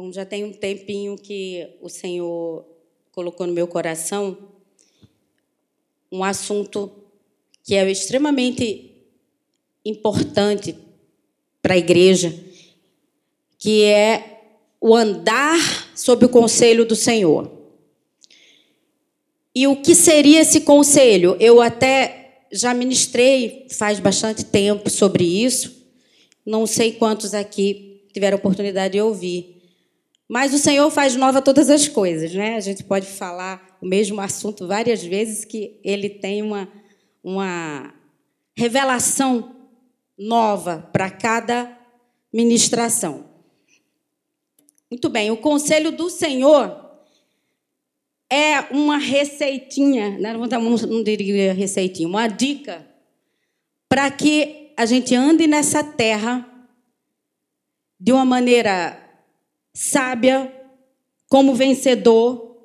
Bom, já tem um tempinho que o Senhor colocou no meu coração um assunto que é extremamente importante para a igreja, que é o andar sob o conselho do Senhor. E o que seria esse conselho? Eu até já ministrei faz bastante tempo sobre isso. Não sei quantos aqui tiveram oportunidade de ouvir. Mas o Senhor faz nova todas as coisas, né? A gente pode falar o mesmo assunto várias vezes que ele tem uma, uma revelação nova para cada ministração. Muito bem, o conselho do Senhor é uma receitinha, né? não, diria receitinha, uma dica para que a gente ande nessa terra de uma maneira sábia, como vencedor,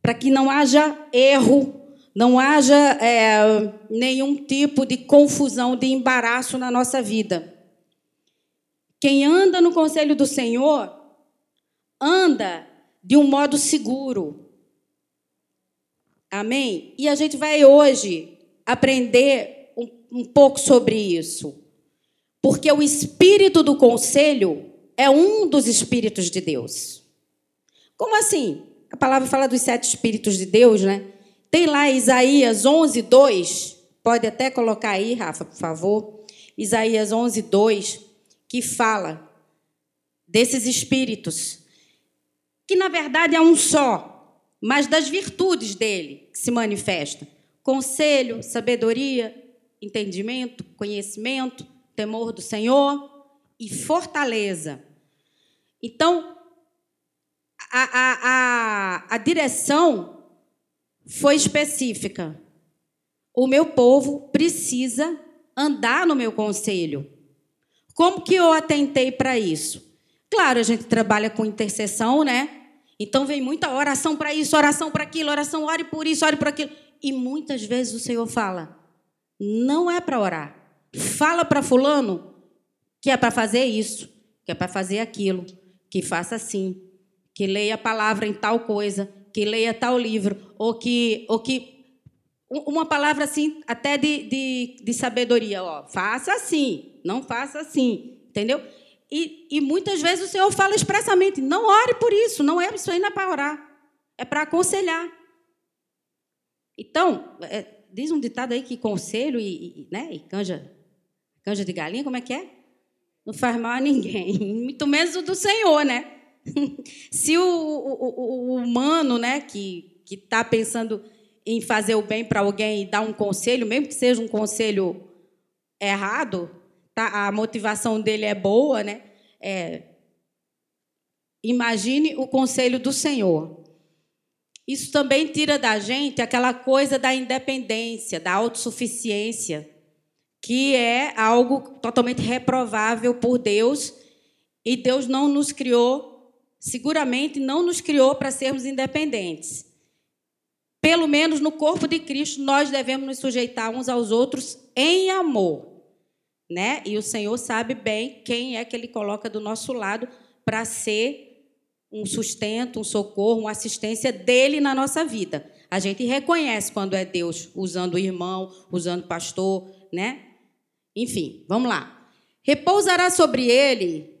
para que não haja erro, não haja é, nenhum tipo de confusão, de embaraço na nossa vida. Quem anda no conselho do Senhor, anda de um modo seguro. Amém? E a gente vai hoje aprender um, um pouco sobre isso. Porque o espírito do conselho é um dos espíritos de Deus. Como assim? A palavra fala dos sete espíritos de Deus, né? Tem lá Isaías 11, 2. Pode até colocar aí, Rafa, por favor. Isaías 11, 2, que fala desses espíritos, que na verdade é um só, mas das virtudes dele que se manifesta: conselho, sabedoria, entendimento, conhecimento, temor do Senhor e fortaleza. Então, a, a, a, a direção foi específica. O meu povo precisa andar no meu conselho. Como que eu atentei para isso? Claro, a gente trabalha com intercessão, né? Então vem muita oração para isso, oração para aquilo, oração, ore por isso, ore por aquilo. E muitas vezes o Senhor fala: não é para orar. Fala para fulano que é para fazer isso, que é para fazer aquilo que faça assim, que leia a palavra em tal coisa, que leia tal livro, ou que, ou que uma palavra assim, até de, de, de sabedoria, ó, faça assim, não faça assim, entendeu? E, e muitas vezes o Senhor fala expressamente, não ore por isso, não é isso não é para orar, é para aconselhar. Então, é, diz um ditado aí que conselho e, e, né, e canja, canja de galinha, como é que é? Não faz mal a ninguém, muito menos o do Senhor, né? Se o, o, o humano, né, que está pensando em fazer o bem para alguém e dar um conselho, mesmo que seja um conselho errado, tá? A motivação dele é boa, né? É, imagine o conselho do Senhor. Isso também tira da gente aquela coisa da independência, da autossuficiência que é algo totalmente reprovável por Deus, e Deus não nos criou, seguramente não nos criou para sermos independentes. Pelo menos no corpo de Cristo, nós devemos nos sujeitar uns aos outros em amor. Né? E o Senhor sabe bem quem é que Ele coloca do nosso lado para ser um sustento, um socorro, uma assistência dele na nossa vida. A gente reconhece quando é Deus usando o irmão, usando o pastor, né? Enfim, vamos lá. Repousará sobre ele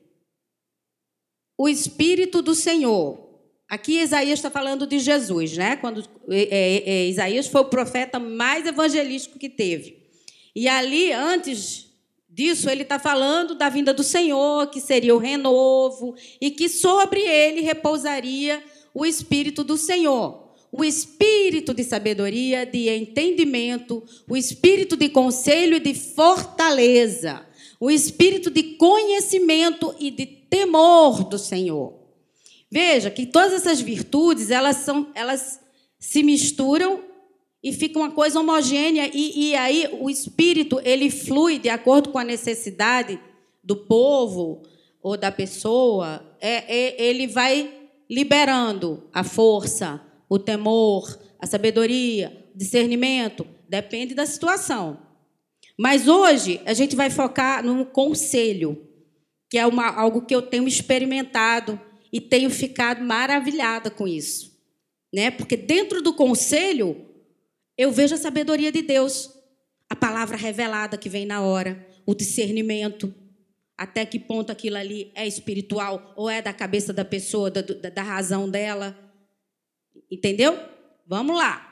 o Espírito do Senhor. Aqui Isaías está falando de Jesus, né? Quando é, é, é, Isaías foi o profeta mais evangelístico que teve. E ali, antes disso, ele está falando da vinda do Senhor, que seria o renovo, e que sobre ele repousaria o Espírito do Senhor o espírito de sabedoria, de entendimento, o espírito de conselho e de fortaleza, o espírito de conhecimento e de temor do Senhor. Veja que todas essas virtudes, elas são, elas se misturam e fica uma coisa homogênea e, e aí o espírito ele flui de acordo com a necessidade do povo ou da pessoa. É, é ele vai liberando a força, o temor, a sabedoria, o discernimento, depende da situação. Mas hoje a gente vai focar no conselho, que é uma, algo que eu tenho experimentado e tenho ficado maravilhada com isso, né? Porque dentro do conselho eu vejo a sabedoria de Deus, a palavra revelada que vem na hora, o discernimento, até que ponto aquilo ali é espiritual ou é da cabeça da pessoa, da, da, da razão dela. Entendeu? Vamos lá.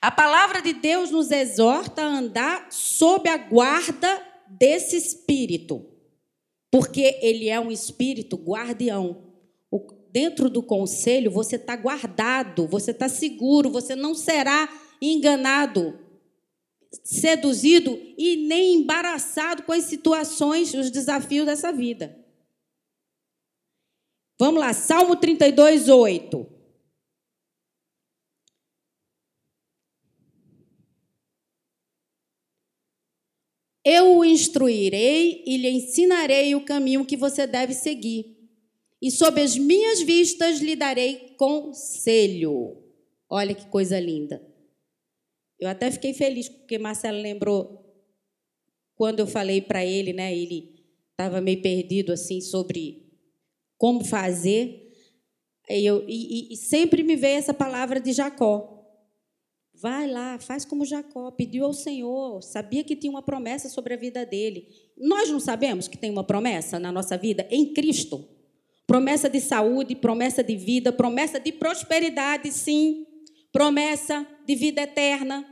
A palavra de Deus nos exorta a andar sob a guarda desse espírito, porque ele é um espírito guardião. Dentro do conselho, você está guardado, você está seguro, você não será enganado, seduzido e nem embaraçado com as situações, os desafios dessa vida. Vamos lá, Salmo 32, 8. Eu o instruirei e lhe ensinarei o caminho que você deve seguir. E sob as minhas vistas lhe darei conselho. Olha que coisa linda. Eu até fiquei feliz porque Marcelo lembrou quando eu falei para ele, né? Ele estava meio perdido assim sobre como fazer. E, eu, e, e sempre me veio essa palavra de Jacó. Vai lá, faz como Jacó, pediu ao Senhor, sabia que tinha uma promessa sobre a vida dele. Nós não sabemos que tem uma promessa na nossa vida em Cristo. Promessa de saúde, promessa de vida, promessa de prosperidade, sim. Promessa de vida eterna.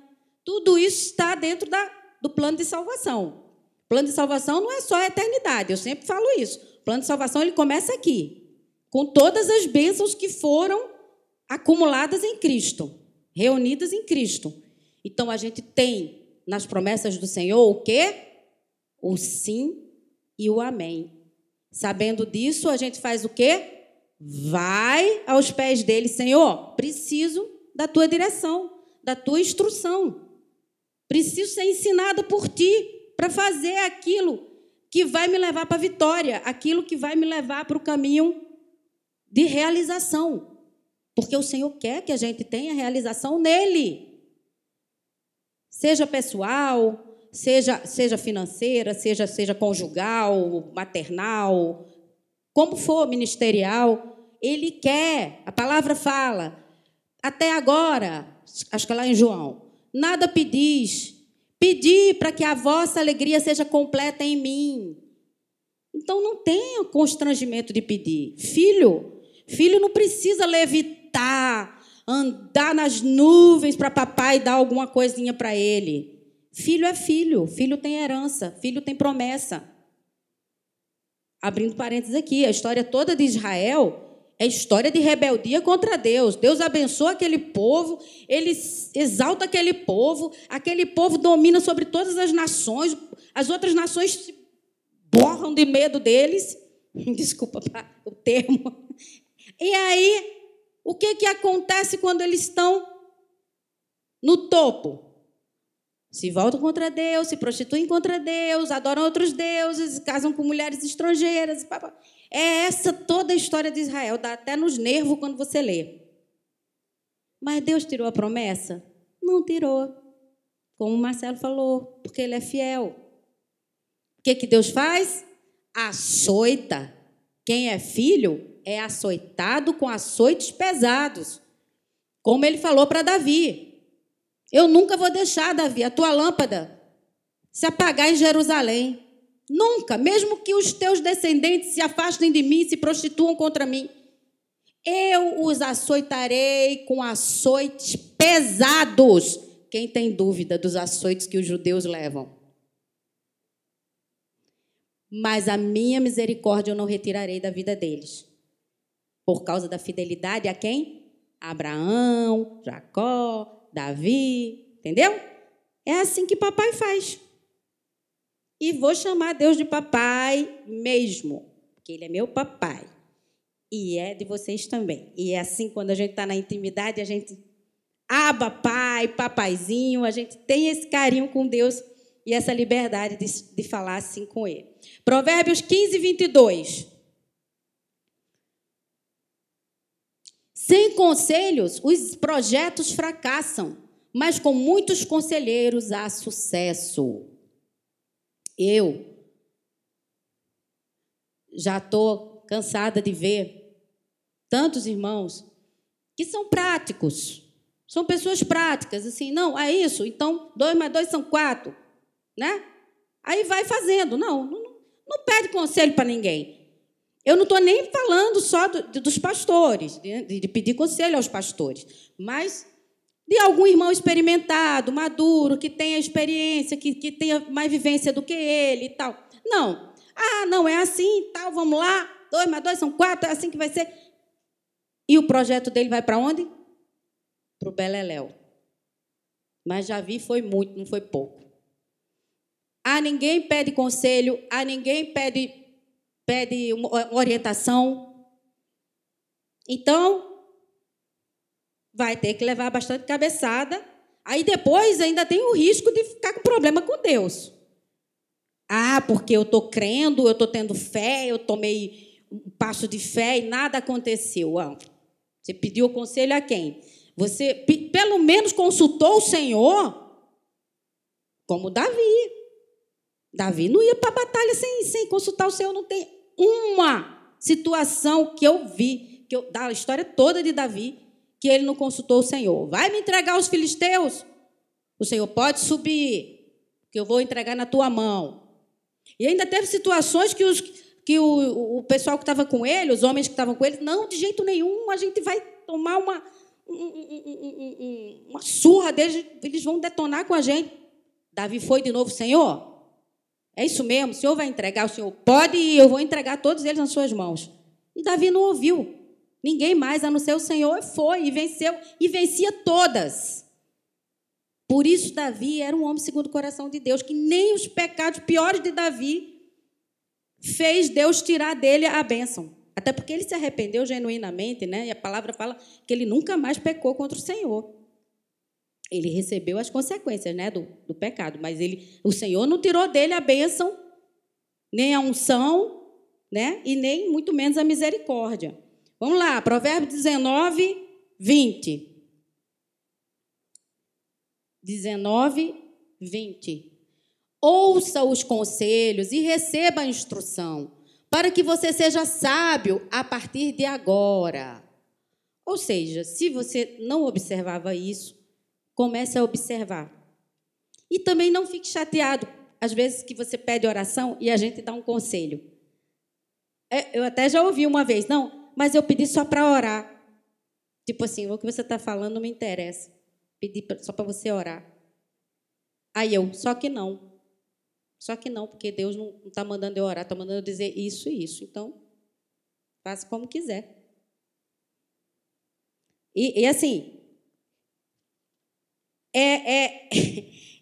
Tudo isso está dentro da, do plano de salvação. Plano de salvação não é só a eternidade, eu sempre falo isso. Plano de salvação ele começa aqui, com todas as bênçãos que foram acumuladas em Cristo reunidas em Cristo. Então a gente tem nas promessas do Senhor o quê? O sim e o amém. Sabendo disso, a gente faz o quê? Vai aos pés dele, Senhor, preciso da tua direção, da tua instrução. Preciso ser ensinada por ti para fazer aquilo que vai me levar para a vitória, aquilo que vai me levar para o caminho de realização. Porque o Senhor quer que a gente tenha realização nele. Seja pessoal, seja, seja financeira, seja, seja conjugal, maternal, como for ministerial, ele quer. A palavra fala. Até agora, acho que é lá em João, nada pedis. Pedi para que a vossa alegria seja completa em mim. Então não tenha constrangimento de pedir. Filho, filho não precisa levitar levitar, andar nas nuvens para papai dar alguma coisinha para ele. Filho é filho, filho tem herança, filho tem promessa. Abrindo parênteses aqui, a história toda de Israel é história de rebeldia contra Deus. Deus abençoa aquele povo, ele exalta aquele povo, aquele povo domina sobre todas as nações, as outras nações se borram de medo deles. Desculpa o termo. E aí o que, que acontece quando eles estão no topo? Se voltam contra Deus, se prostituem contra Deus, adoram outros deuses, casam com mulheres estrangeiras. É essa toda a história de Israel, dá até nos nervos quando você lê. Mas Deus tirou a promessa? Não tirou. Como o Marcelo falou, porque ele é fiel. O que, que Deus faz? Açoita. Quem é filho é açoitado com açoites pesados. Como ele falou para Davi: Eu nunca vou deixar, Davi, a tua lâmpada se apagar em Jerusalém. Nunca, mesmo que os teus descendentes se afastem de mim, se prostituam contra mim. Eu os açoitarei com açoites pesados. Quem tem dúvida dos açoites que os judeus levam? Mas a minha misericórdia eu não retirarei da vida deles por causa da fidelidade a quem? Abraão, Jacó, Davi, entendeu? É assim que papai faz. E vou chamar Deus de papai mesmo, porque ele é meu papai. E é de vocês também. E é assim quando a gente está na intimidade, a gente aba pai, papaizinho, a gente tem esse carinho com Deus e essa liberdade de, de falar assim com ele. Provérbios 15, 22. Sem conselhos, os projetos fracassam, mas com muitos conselheiros há sucesso. Eu já estou cansada de ver tantos irmãos que são práticos, são pessoas práticas, assim, não, é isso, então dois mais dois são quatro, né? Aí vai fazendo, não, não, não pede conselho para ninguém. Eu não estou nem falando só do, dos pastores, de, de pedir conselho aos pastores, mas de algum irmão experimentado, maduro, que tenha experiência, que, que tenha mais vivência do que ele e tal. Não. Ah, não, é assim, tal, vamos lá. Dois mais dois são quatro, é assim que vai ser. E o projeto dele vai para onde? Para o Beleléu. Mas já vi, foi muito, não foi pouco. A ninguém pede conselho, a ninguém pede, pede orientação. Então, vai ter que levar bastante cabeçada. Aí depois ainda tem o risco de ficar com problema com Deus. Ah, porque eu estou crendo, eu estou tendo fé, eu tomei um passo de fé e nada aconteceu. Ah, você pediu conselho a quem? Você pelo menos consultou o Senhor, como Davi. Davi não ia para a batalha sem, sem consultar o Senhor. Não tem uma situação que eu vi, que eu, da história toda de Davi, que ele não consultou o Senhor. Vai me entregar os filisteus? O Senhor pode subir, que eu vou entregar na tua mão. E ainda teve situações que os que o, o pessoal que estava com ele, os homens que estavam com ele, não, de jeito nenhum, a gente vai tomar uma, um, um, um, uma surra deles, eles vão detonar com a gente. Davi foi de novo, Senhor, é isso mesmo, o Senhor vai entregar, o Senhor pode ir, eu vou entregar todos eles nas suas mãos. E Davi não ouviu. Ninguém mais, a não ser o Senhor, foi e venceu, e vencia todas. Por isso, Davi era um homem segundo o coração de Deus, que nem os pecados piores de Davi fez Deus tirar dele a bênção. Até porque ele se arrependeu genuinamente, né? E a palavra fala que ele nunca mais pecou contra o Senhor. Ele recebeu as consequências, né, do, do pecado, mas ele, o Senhor não tirou dele a bênção, nem a unção, né? E nem muito menos a misericórdia. Vamos lá, Provérbios 19, 20. 19, 20. Ouça os conselhos e receba a instrução, para que você seja sábio a partir de agora. Ou seja, se você não observava isso, comece a observar. E também não fique chateado, às vezes, que você pede oração e a gente dá um conselho. É, eu até já ouvi uma vez, não, mas eu pedi só para orar. Tipo assim, o que você está falando não me interessa. Pedi só para você orar. Aí eu, só que não. Só que não, porque Deus não está mandando eu orar, está mandando eu dizer isso e isso. Então, faça como quiser. E, e assim, é, é,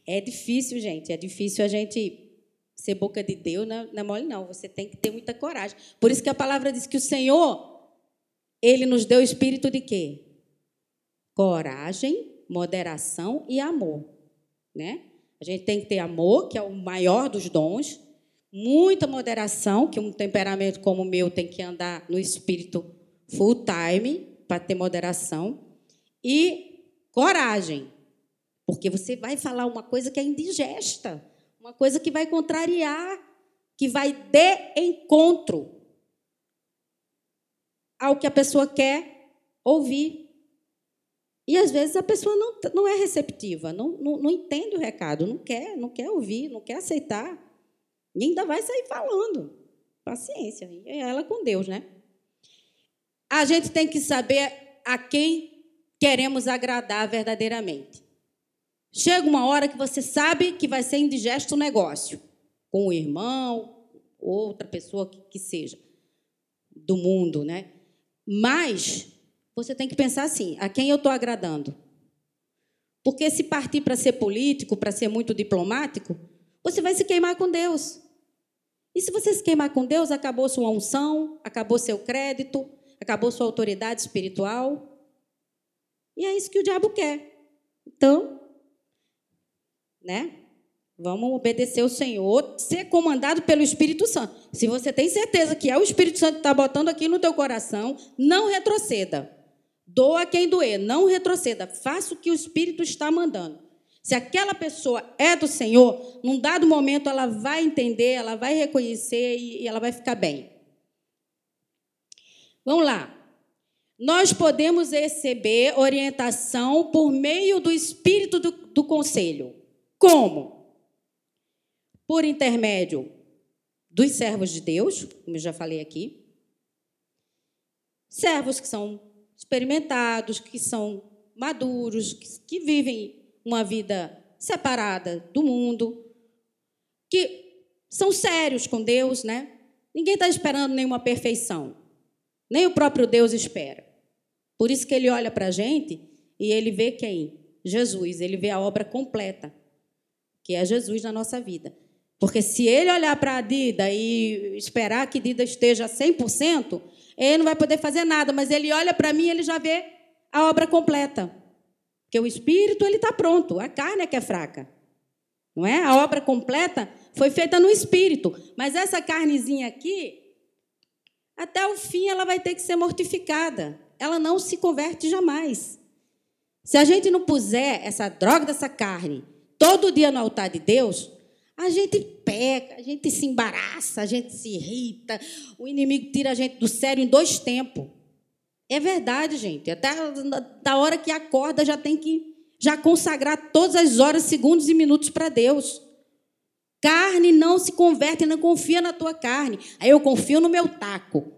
é difícil, gente. É difícil a gente ser boca de Deus, não, não é mole, não. Você tem que ter muita coragem. Por isso que a palavra diz que o Senhor, Ele nos deu espírito de quê? Coragem, moderação e amor. Né? A gente tem que ter amor, que é o maior dos dons, muita moderação, que um temperamento como o meu tem que andar no espírito full time para ter moderação, e coragem, porque você vai falar uma coisa que é indigesta, uma coisa que vai contrariar, que vai de encontro ao que a pessoa quer ouvir. E às vezes a pessoa não, não é receptiva, não, não, não entende o recado, não quer, não quer ouvir, não quer aceitar. E ainda vai sair falando. Paciência. É ela com Deus, né? A gente tem que saber a quem queremos agradar verdadeiramente. Chega uma hora que você sabe que vai ser indigesto o negócio, com o irmão, outra pessoa que, seja, do mundo, né? Mas você tem que pensar assim: a quem eu estou agradando? Porque se partir para ser político, para ser muito diplomático, você vai se queimar com Deus. E se você se queimar com Deus, acabou sua unção, acabou seu crédito, acabou sua autoridade espiritual. E é isso que o diabo quer. Então, né? Vamos obedecer o Senhor, ser comandado pelo Espírito Santo. Se você tem certeza que é o Espírito Santo que está botando aqui no teu coração, não retroceda. Doa quem doer, não retroceda, faça o que o Espírito está mandando. Se aquela pessoa é do Senhor, num dado momento ela vai entender, ela vai reconhecer e ela vai ficar bem. Vamos lá. nós podemos receber orientação por meio do espírito do, do conselho. Como? Por intermédio dos servos de Deus, como eu já falei aqui. Servos que são experimentados, que são maduros, que, que vivem uma vida separada do mundo, que são sérios com Deus, né? Ninguém está esperando nenhuma perfeição. Nem o próprio Deus espera. Por isso que ele olha para a gente e ele vê quem? Jesus. Ele vê a obra completa, que é Jesus na nossa vida. Porque se ele olhar para a Dida e esperar que Dida esteja 100%, ele não vai poder fazer nada. Mas ele olha para mim e ele já vê a obra completa. Porque o espírito ele está pronto, a carne é que é fraca. Não é? A obra completa foi feita no espírito. Mas essa carnezinha aqui, até o fim ela vai ter que ser mortificada. Ela não se converte jamais. Se a gente não puser essa droga dessa carne todo dia no altar de Deus, a gente peca, a gente se embaraça, a gente se irrita, o inimigo tira a gente do sério em dois tempos. É verdade, gente. Até da hora que acorda já tem que já consagrar todas as horas, segundos e minutos para Deus. Carne não se converte, não confia na tua carne. Aí eu confio no meu taco.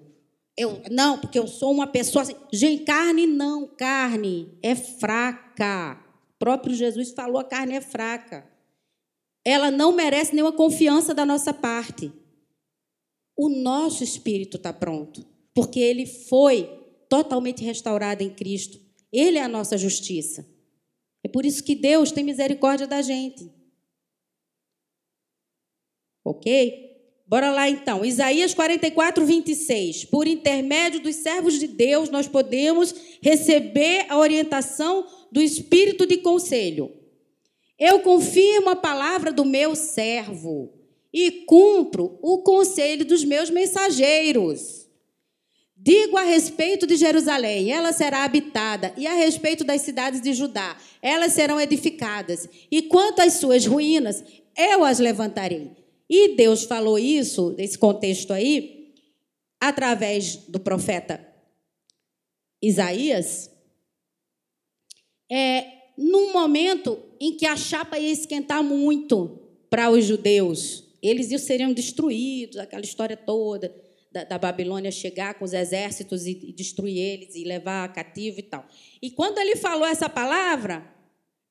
Eu, não, porque eu sou uma pessoa assim. Gente, carne não, carne é fraca. Próprio Jesus falou: a carne é fraca. Ela não merece nenhuma confiança da nossa parte. O nosso espírito está pronto, porque ele foi totalmente restaurado em Cristo. Ele é a nossa justiça. É por isso que Deus tem misericórdia da gente. Ok? Bora lá então. Isaías 44, 26. Por intermédio dos servos de Deus, nós podemos receber a orientação do espírito de conselho. Eu confirmo a palavra do meu servo e cumpro o conselho dos meus mensageiros. Digo a respeito de Jerusalém, ela será habitada, e a respeito das cidades de Judá, elas serão edificadas. E quanto às suas ruínas, eu as levantarei e Deus falou isso, nesse contexto aí, através do profeta Isaías, é, num momento em que a chapa ia esquentar muito para os judeus. Eles seriam destruídos, aquela história toda da, da, Babilônia chegar com os exércitos e, e destruir eles e levar cativo e tal. E quando ele falou essa palavra,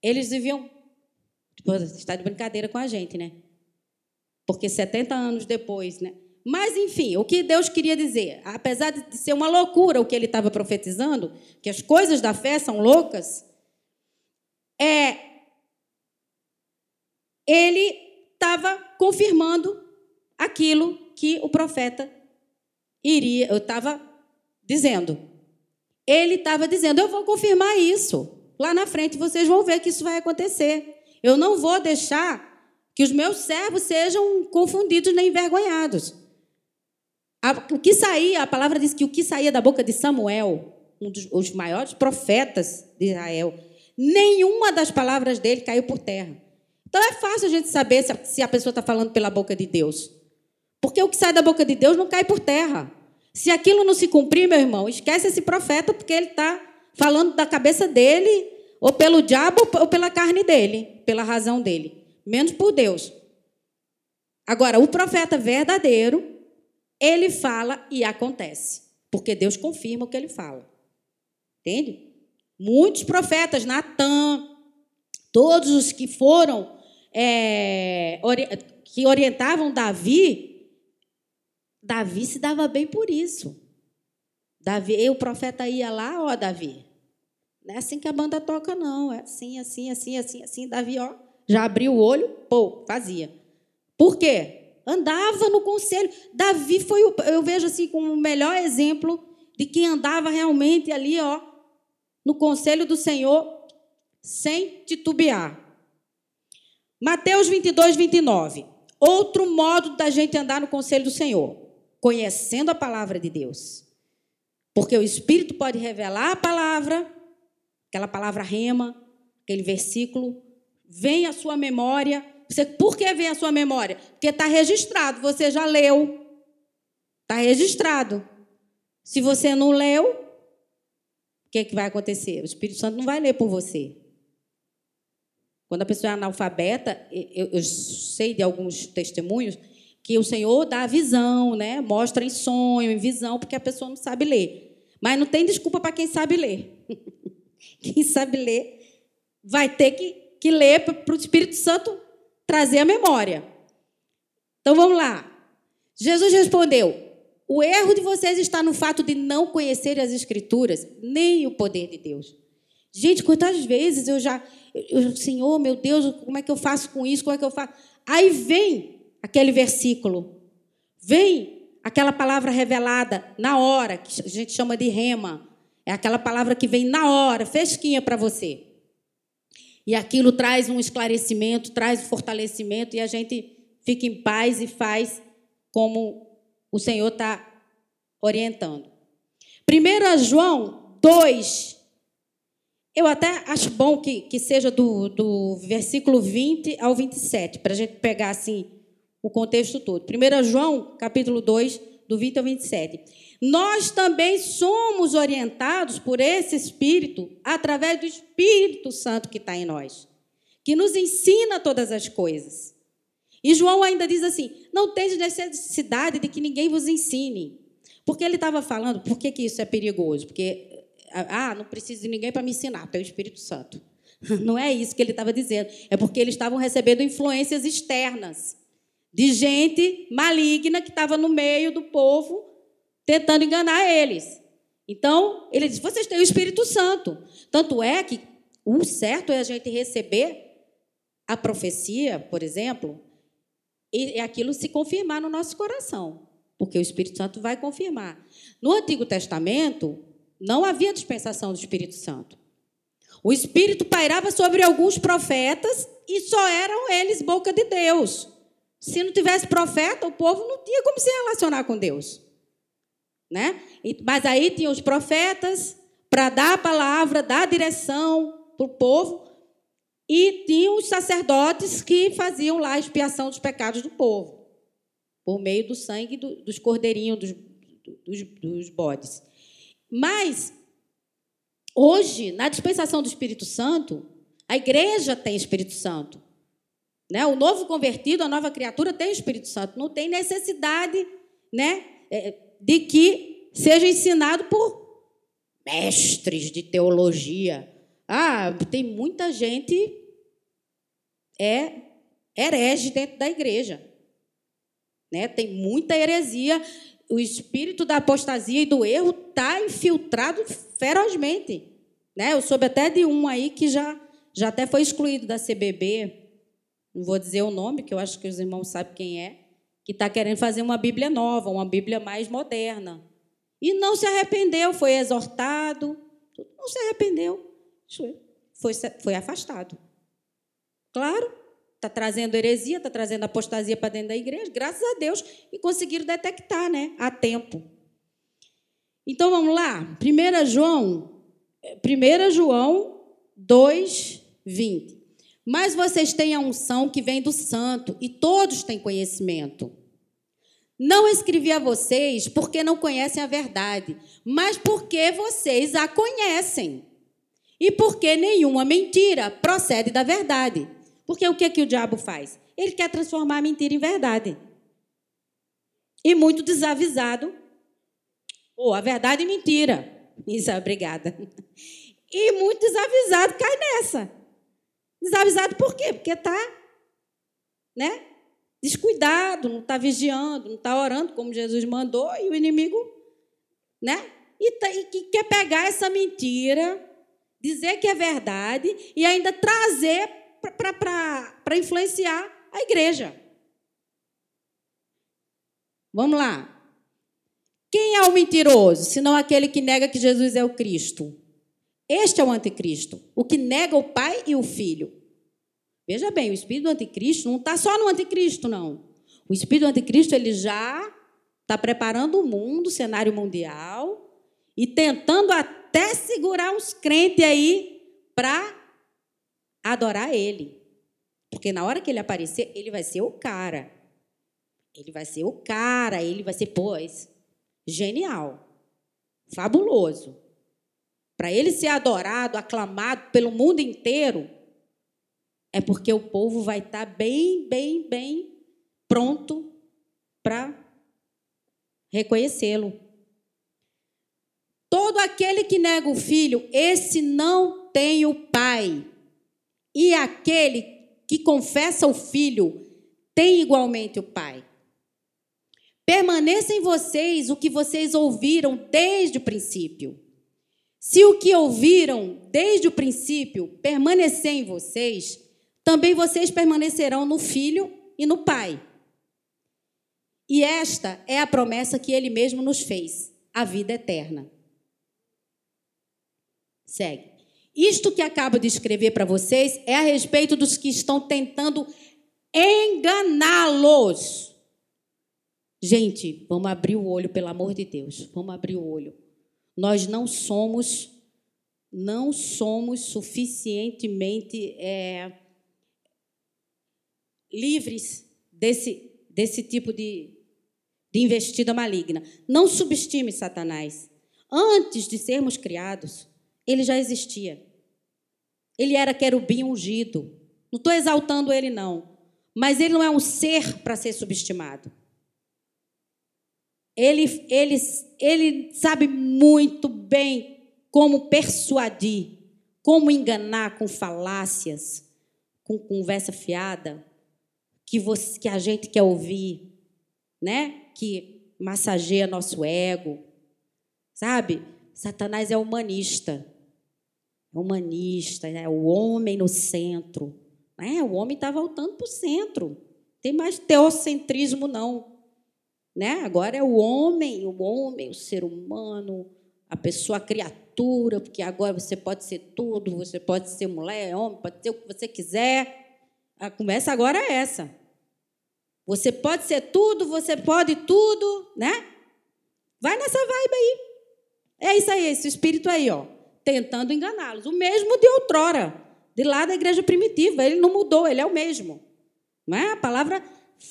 eles deviam. Tipo, está de brincadeira com a gente, né? porque 70 anos depois, né? Mas, enfim, o que Deus queria dizer, apesar de ser uma loucura o que ele estava profetizando, que as coisas da fé são loucas, é ele estava confirmando aquilo que o profeta iria, eu estava dizendo. Ele estava dizendo: Eu vou confirmar isso. Lá na frente vocês vão ver que isso vai acontecer. Eu não vou deixar que os meus servos sejam confundidos nem envergonhados. O que saía, a palavra diz que o que saía da boca de Samuel, um dos maiores profetas de Israel, nenhuma das palavras dele caiu por terra. Então é fácil a gente saber se a pessoa está falando pela boca de Deus. Porque o que sai da boca de Deus não cai por terra. Se aquilo não se cumprir, meu irmão, esquece esse profeta, porque ele está falando da cabeça dele, ou pelo diabo, ou pela carne dele, pela razão dele menos por Deus. Agora, o profeta verdadeiro, ele fala e acontece, porque Deus confirma o que ele fala. Entende? Muitos profetas, Natan, todos os que foram, é, que orientavam Davi, Davi se dava bem por isso. Davi, o profeta ia lá, ó, Davi. Não é assim que a banda toca, não. É assim, assim, assim, assim, assim. Davi, ó, já abriu o olho, pô, fazia. Por quê? Andava no conselho. Davi foi, o, eu vejo assim, como o melhor exemplo de quem andava realmente ali, ó, no conselho do Senhor, sem titubear. Mateus 22, 29. Outro modo da gente andar no conselho do Senhor, conhecendo a palavra de Deus. Porque o Espírito pode revelar a palavra, aquela palavra rema, aquele versículo, vem à sua memória. Você, por que vem à sua memória? Porque está registrado, você já leu. Está registrado. Se você não leu, o que, é que vai acontecer? O Espírito Santo não vai ler por você. Quando a pessoa é analfabeta, eu, eu sei de alguns testemunhos que o Senhor dá a visão, né? mostra em sonho, em visão, porque a pessoa não sabe ler. Mas não tem desculpa para quem sabe ler. quem sabe ler vai ter que, que ler para o Espírito Santo trazer a memória. Então vamos lá. Jesus respondeu: O erro de vocês está no fato de não conhecerem as Escrituras, nem o poder de Deus. Gente, quantas vezes eu já. Eu, Senhor, meu Deus, como é que eu faço com isso? Como é que eu faço? Aí vem aquele versículo, vem aquela palavra revelada na hora, que a gente chama de rema. É aquela palavra que vem na hora, fresquinha para você. E aquilo traz um esclarecimento, traz um fortalecimento, e a gente fica em paz e faz como o Senhor está orientando. 1 João 2, eu até acho bom que, que seja do, do versículo 20 ao 27, para a gente pegar assim o contexto todo. 1 João, capítulo 2, do 20 ao 27. Nós também somos orientados por esse Espírito, através do Espírito Santo que está em nós, que nos ensina todas as coisas. E João ainda diz assim: não tenha necessidade de que ninguém vos ensine. Porque ele estava falando, por que, que isso é perigoso? Porque ah, não preciso de ninguém para me ensinar, tem o Espírito Santo. Não é isso que ele estava dizendo. É porque eles estavam recebendo influências externas de gente maligna que estava no meio do povo tentando enganar eles. Então, ele diz: vocês têm o Espírito Santo. Tanto é que o certo é a gente receber a profecia, por exemplo, e aquilo se confirmar no nosso coração, porque o Espírito Santo vai confirmar. No Antigo Testamento, não havia dispensação do Espírito Santo. O Espírito pairava sobre alguns profetas e só eram eles boca de Deus. Se não tivesse profeta, o povo não tinha como se relacionar com Deus. Né? Mas aí tinha os profetas para dar a palavra, dar a direção para o povo, e tinha os sacerdotes que faziam lá a expiação dos pecados do povo, por meio do sangue dos cordeirinhos, dos, dos, dos bodes. Mas, hoje, na dispensação do Espírito Santo, a igreja tem Espírito Santo. Né? O novo convertido, a nova criatura tem Espírito Santo. Não tem necessidade né, é, de que seja ensinado por mestres de teologia. Ah, tem muita gente é herege dentro da igreja. Né? Tem muita heresia o espírito da apostasia e do erro está infiltrado ferozmente. Né? Eu soube até de um aí que já, já até foi excluído da CBB, não vou dizer o nome, que eu acho que os irmãos sabem quem é, que está querendo fazer uma Bíblia nova, uma Bíblia mais moderna. E não se arrependeu, foi exortado, não se arrependeu, foi, foi afastado. Claro, está trazendo heresia, está trazendo apostasia para dentro da igreja, graças a Deus, e conseguiram detectar né, a tempo. Então vamos lá, 1 João, 1 João 2, 20. Mas vocês têm a unção que vem do santo, e todos têm conhecimento. Não escrevi a vocês porque não conhecem a verdade, mas porque vocês a conhecem. E porque nenhuma mentira procede da verdade. Porque o que, que o diabo faz? Ele quer transformar a mentira em verdade. E muito desavisado. Ou oh, a verdade é mentira. Isso, obrigada. E muito desavisado cai nessa. Desavisado por quê? Porque está né, descuidado, não está vigiando, não está orando como Jesus mandou, e o inimigo né, e, tá, e que quer pegar essa mentira, dizer que é verdade e ainda trazer para influenciar a igreja. Vamos lá. Quem é o mentiroso, senão aquele que nega que Jesus é o Cristo? Este é o anticristo, o que nega o Pai e o Filho. Veja bem, o espírito do anticristo não está só no anticristo, não. O espírito do anticristo ele já está preparando o mundo, o cenário mundial, e tentando até segurar os crentes aí para adorar Ele. Porque na hora que ele aparecer, ele vai ser o cara. Ele vai ser o cara, ele vai ser, pois, genial, fabuloso. para ele ser adorado, aclamado pelo mundo inteiro, é porque o povo vai estar tá bem, bem, bem pronto para reconhecê-lo. Todo aquele que nega o filho, esse não tem o pai. E aquele que confessa o filho, tem igualmente o pai. Permaneça em vocês o que vocês ouviram desde o princípio. Se o que ouviram desde o princípio permanecer em vocês, também vocês permanecerão no Filho e no Pai. E esta é a promessa que ele mesmo nos fez, a vida eterna. Segue. Isto que acabo de escrever para vocês é a respeito dos que estão tentando enganá-los. Gente, vamos abrir o olho, pelo amor de Deus. Vamos abrir o olho. Nós não somos, não somos suficientemente é, livres desse, desse tipo de, de investida maligna. Não subestime Satanás. Antes de sermos criados, ele já existia. Ele era querubim ungido. Não estou exaltando ele, não. Mas ele não é um ser para ser subestimado. Ele, ele, ele sabe muito bem como persuadir, como enganar com falácias, com conversa fiada, que, você, que a gente quer ouvir, né? Que massageia nosso ego. Sabe? Satanás é humanista. Humanista, é o homem no centro. É, o homem está voltando para o centro. Tem mais teocentrismo, não. Né? Agora é o homem, o homem, o ser humano, a pessoa, a criatura, porque agora você pode ser tudo, você pode ser mulher, homem, pode ser o que você quiser. A conversa agora é essa. Você pode ser tudo, você pode tudo, né? Vai nessa vibe aí. É isso aí, esse espírito aí, ó, tentando enganá-los. O mesmo de outrora, de lá da igreja primitiva. Ele não mudou, ele é o mesmo. Não é? A palavra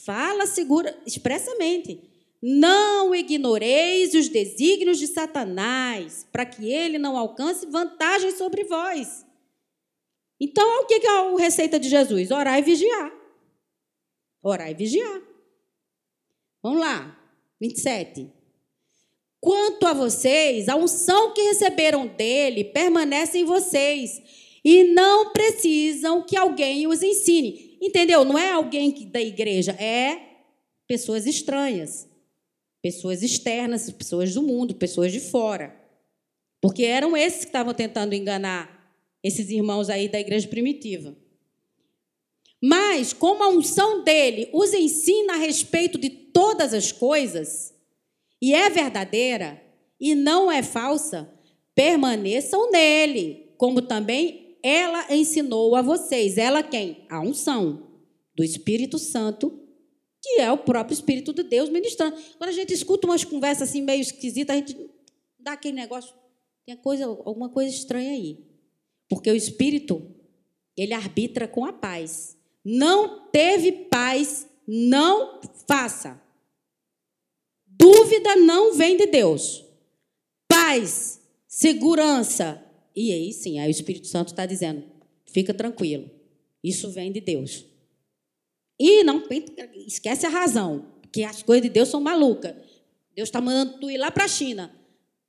fala, segura expressamente. Não ignoreis os desígnios de Satanás, para que ele não alcance vantagem sobre vós. Então, o que é a receita de Jesus? Orar e vigiar. Orar e vigiar. Vamos lá, 27. Quanto a vocês, a unção que receberam dele permanece em vocês e não precisam que alguém os ensine. Entendeu? Não é alguém da igreja, é pessoas estranhas, pessoas externas, pessoas do mundo, pessoas de fora. Porque eram esses que estavam tentando enganar esses irmãos aí da igreja primitiva. Mas, como a unção dele os ensina a respeito de todas as coisas, e é verdadeira e não é falsa, permaneçam nele, como também ela ensinou a vocês. Ela quem? A unção do Espírito Santo, que é o próprio Espírito de Deus ministrando. Quando a gente escuta umas conversas assim meio esquisitas, a gente dá aquele negócio, tem coisa, alguma coisa estranha aí. Porque o Espírito, ele arbitra com a paz. Não teve paz, não faça. Dúvida não vem de Deus. Paz, segurança. E aí sim, aí o Espírito Santo está dizendo: fica tranquilo, isso vem de Deus. E não esquece a razão, que as coisas de Deus são malucas. Deus está mandando tu ir lá para a China.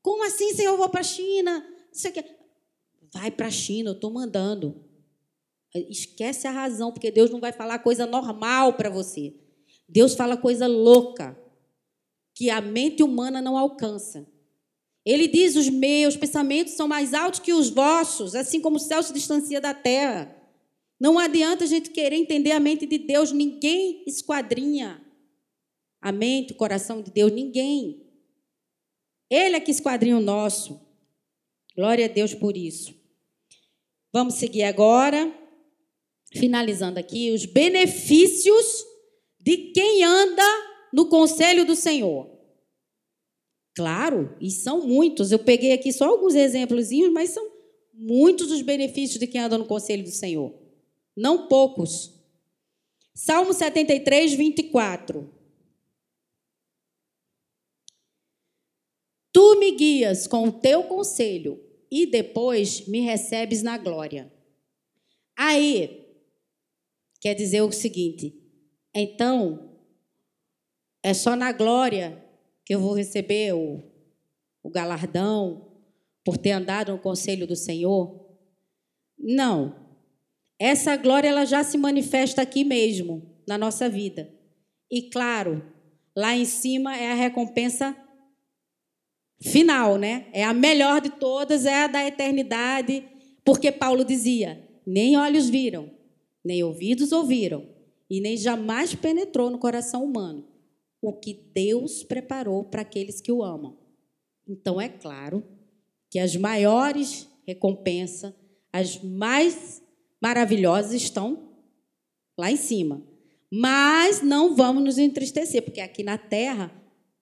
Como assim, Senhor, eu vou para a China? Vai para a China, eu estou mandando. Esquece a razão, porque Deus não vai falar coisa normal para você. Deus fala coisa louca, que a mente humana não alcança. Ele diz: os meus pensamentos são mais altos que os vossos, assim como o céu se distancia da terra. Não adianta a gente querer entender a mente de Deus, ninguém esquadrinha a mente, o coração de Deus, ninguém. Ele é que esquadrinha o nosso. Glória a Deus por isso. Vamos seguir agora finalizando aqui, os benefícios de quem anda no conselho do Senhor. Claro, e são muitos. Eu peguei aqui só alguns exemplos, mas são muitos os benefícios de quem anda no conselho do Senhor. Não poucos. Salmo 73, 24. Tu me guias com o teu conselho e depois me recebes na glória. Aí, quer dizer o seguinte: então, é só na glória que eu vou receber o, o galardão por ter andado no conselho do Senhor? Não. Essa glória ela já se manifesta aqui mesmo, na nossa vida. E claro, lá em cima é a recompensa final, né? É a melhor de todas, é a da eternidade, porque Paulo dizia: nem olhos viram, nem ouvidos ouviram, e nem jamais penetrou no coração humano o que Deus preparou para aqueles que o amam. Então é claro que as maiores recompensas, as mais maravilhosas estão lá em cima. Mas não vamos nos entristecer, porque aqui na terra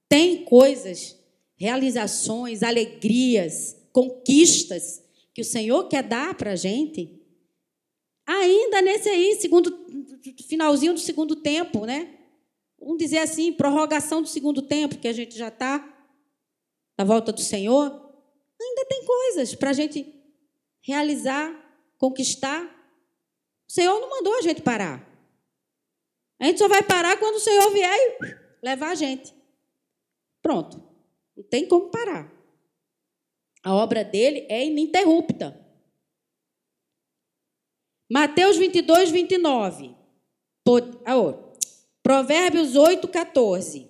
tem coisas realizações, alegrias, conquistas que o Senhor quer dar para a gente, ainda nesse aí, segundo, finalzinho do segundo tempo, né? Vamos dizer assim, prorrogação do segundo tempo, que a gente já está na volta do Senhor, ainda tem coisas para a gente realizar, conquistar. O Senhor não mandou a gente parar. A gente só vai parar quando o Senhor vier e levar a gente. Pronto. Não tem como parar. A obra dele é ininterrupta. Mateus 22, 29. Provérbios 8, 14.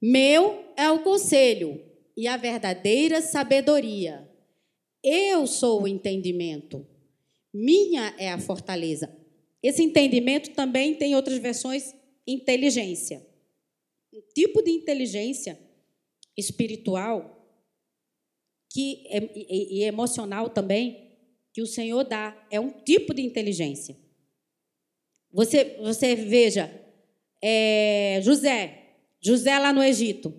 Meu é o conselho e a verdadeira sabedoria. Eu sou o entendimento. Minha é a fortaleza. Esse entendimento também tem outras versões inteligência um tipo de inteligência espiritual que é, e, e emocional também que o Senhor dá. É um tipo de inteligência. Você, você veja, é, José, José lá no Egito,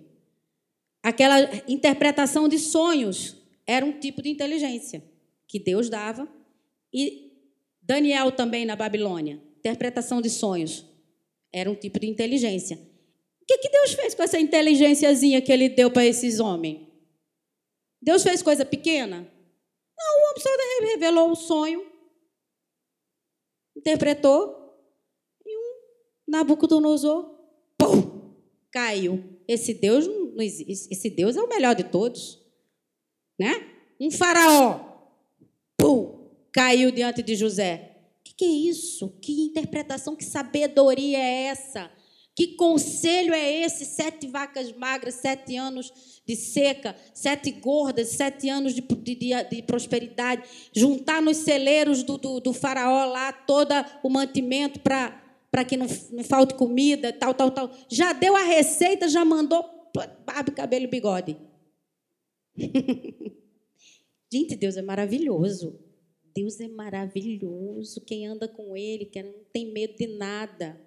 aquela interpretação de sonhos era um tipo de inteligência que Deus dava. E Daniel também na Babilônia, interpretação de sonhos era um tipo de inteligência. O que, que Deus fez com essa inteligênciazinha que ele deu para esses homens? Deus fez coisa pequena? Não, o homem só revelou o sonho, interpretou, um Nabucodonosor, pum, caiu. Esse Deus esse Deus é o melhor de todos, né? Um faraó, pum, caiu diante de José. O que, que é isso? Que interpretação, que sabedoria é essa? Que conselho é esse? Sete vacas magras, sete anos de seca, sete gordas, sete anos de, de, de prosperidade. Juntar nos celeiros do, do, do faraó lá todo o mantimento para que não, não falte comida, tal, tal, tal. Já deu a receita, já mandou barba, cabelo e bigode. Gente, Deus é maravilhoso. Deus é maravilhoso. Quem anda com Ele, que não tem medo de nada.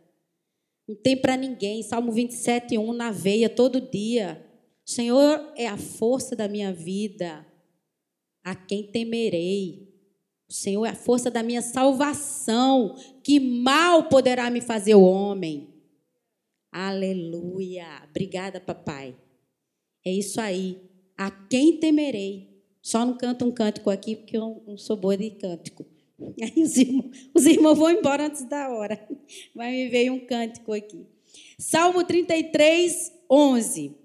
Não tem para ninguém. Salmo 27, 1 na veia todo dia. Senhor é a força da minha vida. A quem temerei? O Senhor é a força da minha salvação. Que mal poderá me fazer o homem? Aleluia. Obrigada, papai. É isso aí. A quem temerei? Só não canto um cântico aqui, porque eu não sou boa de cântico. Aí os irmãos, os irmãos vão embora antes da hora. Mas me veio um cântico aqui. Salmo 33, 11.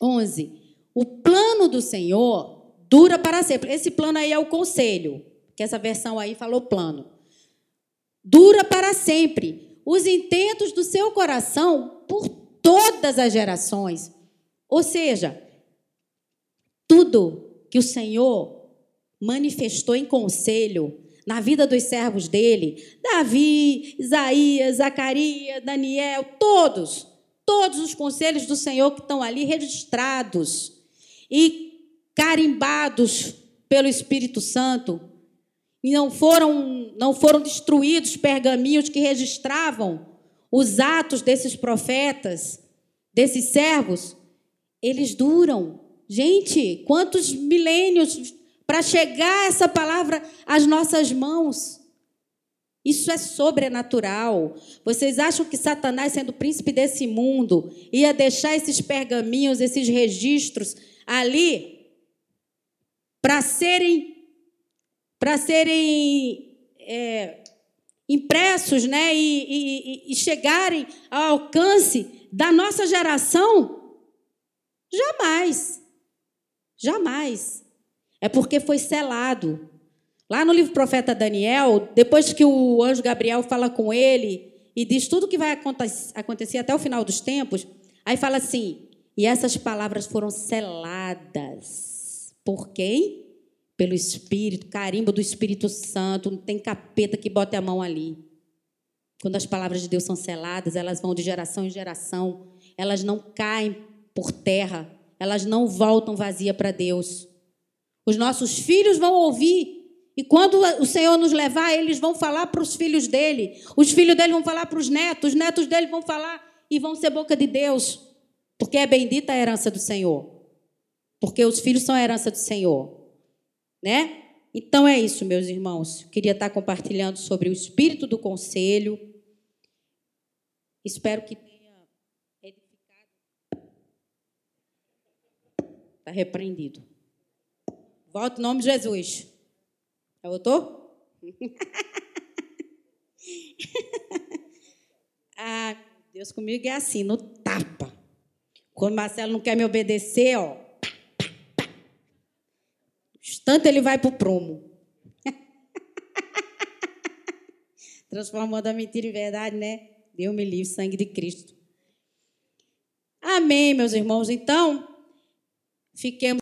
11. O plano do Senhor dura para sempre. Esse plano aí é o conselho, que essa versão aí falou plano. Dura para sempre. Os intentos do seu coração por todas as gerações. Ou seja, tudo que o Senhor manifestou em conselho na vida dos servos dele, Davi, Isaías, Zacarias, Daniel, todos, todos os conselhos do Senhor que estão ali registrados e carimbados pelo Espírito Santo. E não foram, não foram destruídos pergaminhos que registravam os atos desses profetas, desses servos. Eles duram. Gente, quantos milênios para chegar essa palavra às nossas mãos. Isso é sobrenatural. Vocês acham que Satanás, sendo príncipe desse mundo, ia deixar esses pergaminhos, esses registros ali para serem para serem é, impressos, né, e, e, e chegarem ao alcance da nossa geração? Jamais. Jamais. É porque foi selado. Lá no livro profeta Daniel, depois que o anjo Gabriel fala com ele e diz tudo o que vai acontecer até o final dos tempos, aí fala assim: e essas palavras foram seladas. Por quem? Pelo Espírito, carimbo do Espírito Santo, não tem capeta que bote a mão ali. Quando as palavras de Deus são seladas, elas vão de geração em geração, elas não caem por terra, elas não voltam vazia para Deus. Os nossos filhos vão ouvir e quando o Senhor nos levar, eles vão falar para os filhos dele. Os filhos dele vão falar para os netos, os netos dele vão falar e vão ser boca de Deus. Porque é bendita a herança do Senhor. Porque os filhos são a herança do Senhor. Né? Então é isso, meus irmãos. Eu queria estar compartilhando sobre o espírito do conselho. Espero que tenha edificado. Está repreendido. Volte em nome de Jesus. Já voltou? ah, Deus comigo é assim, no tapa. Quando Marcelo não quer me obedecer, ó. Instante ele vai para o prumo. Transformando a mentira em verdade, né? Deus me livre, sangue de Cristo. Amém, meus irmãos. Então, fiquemos.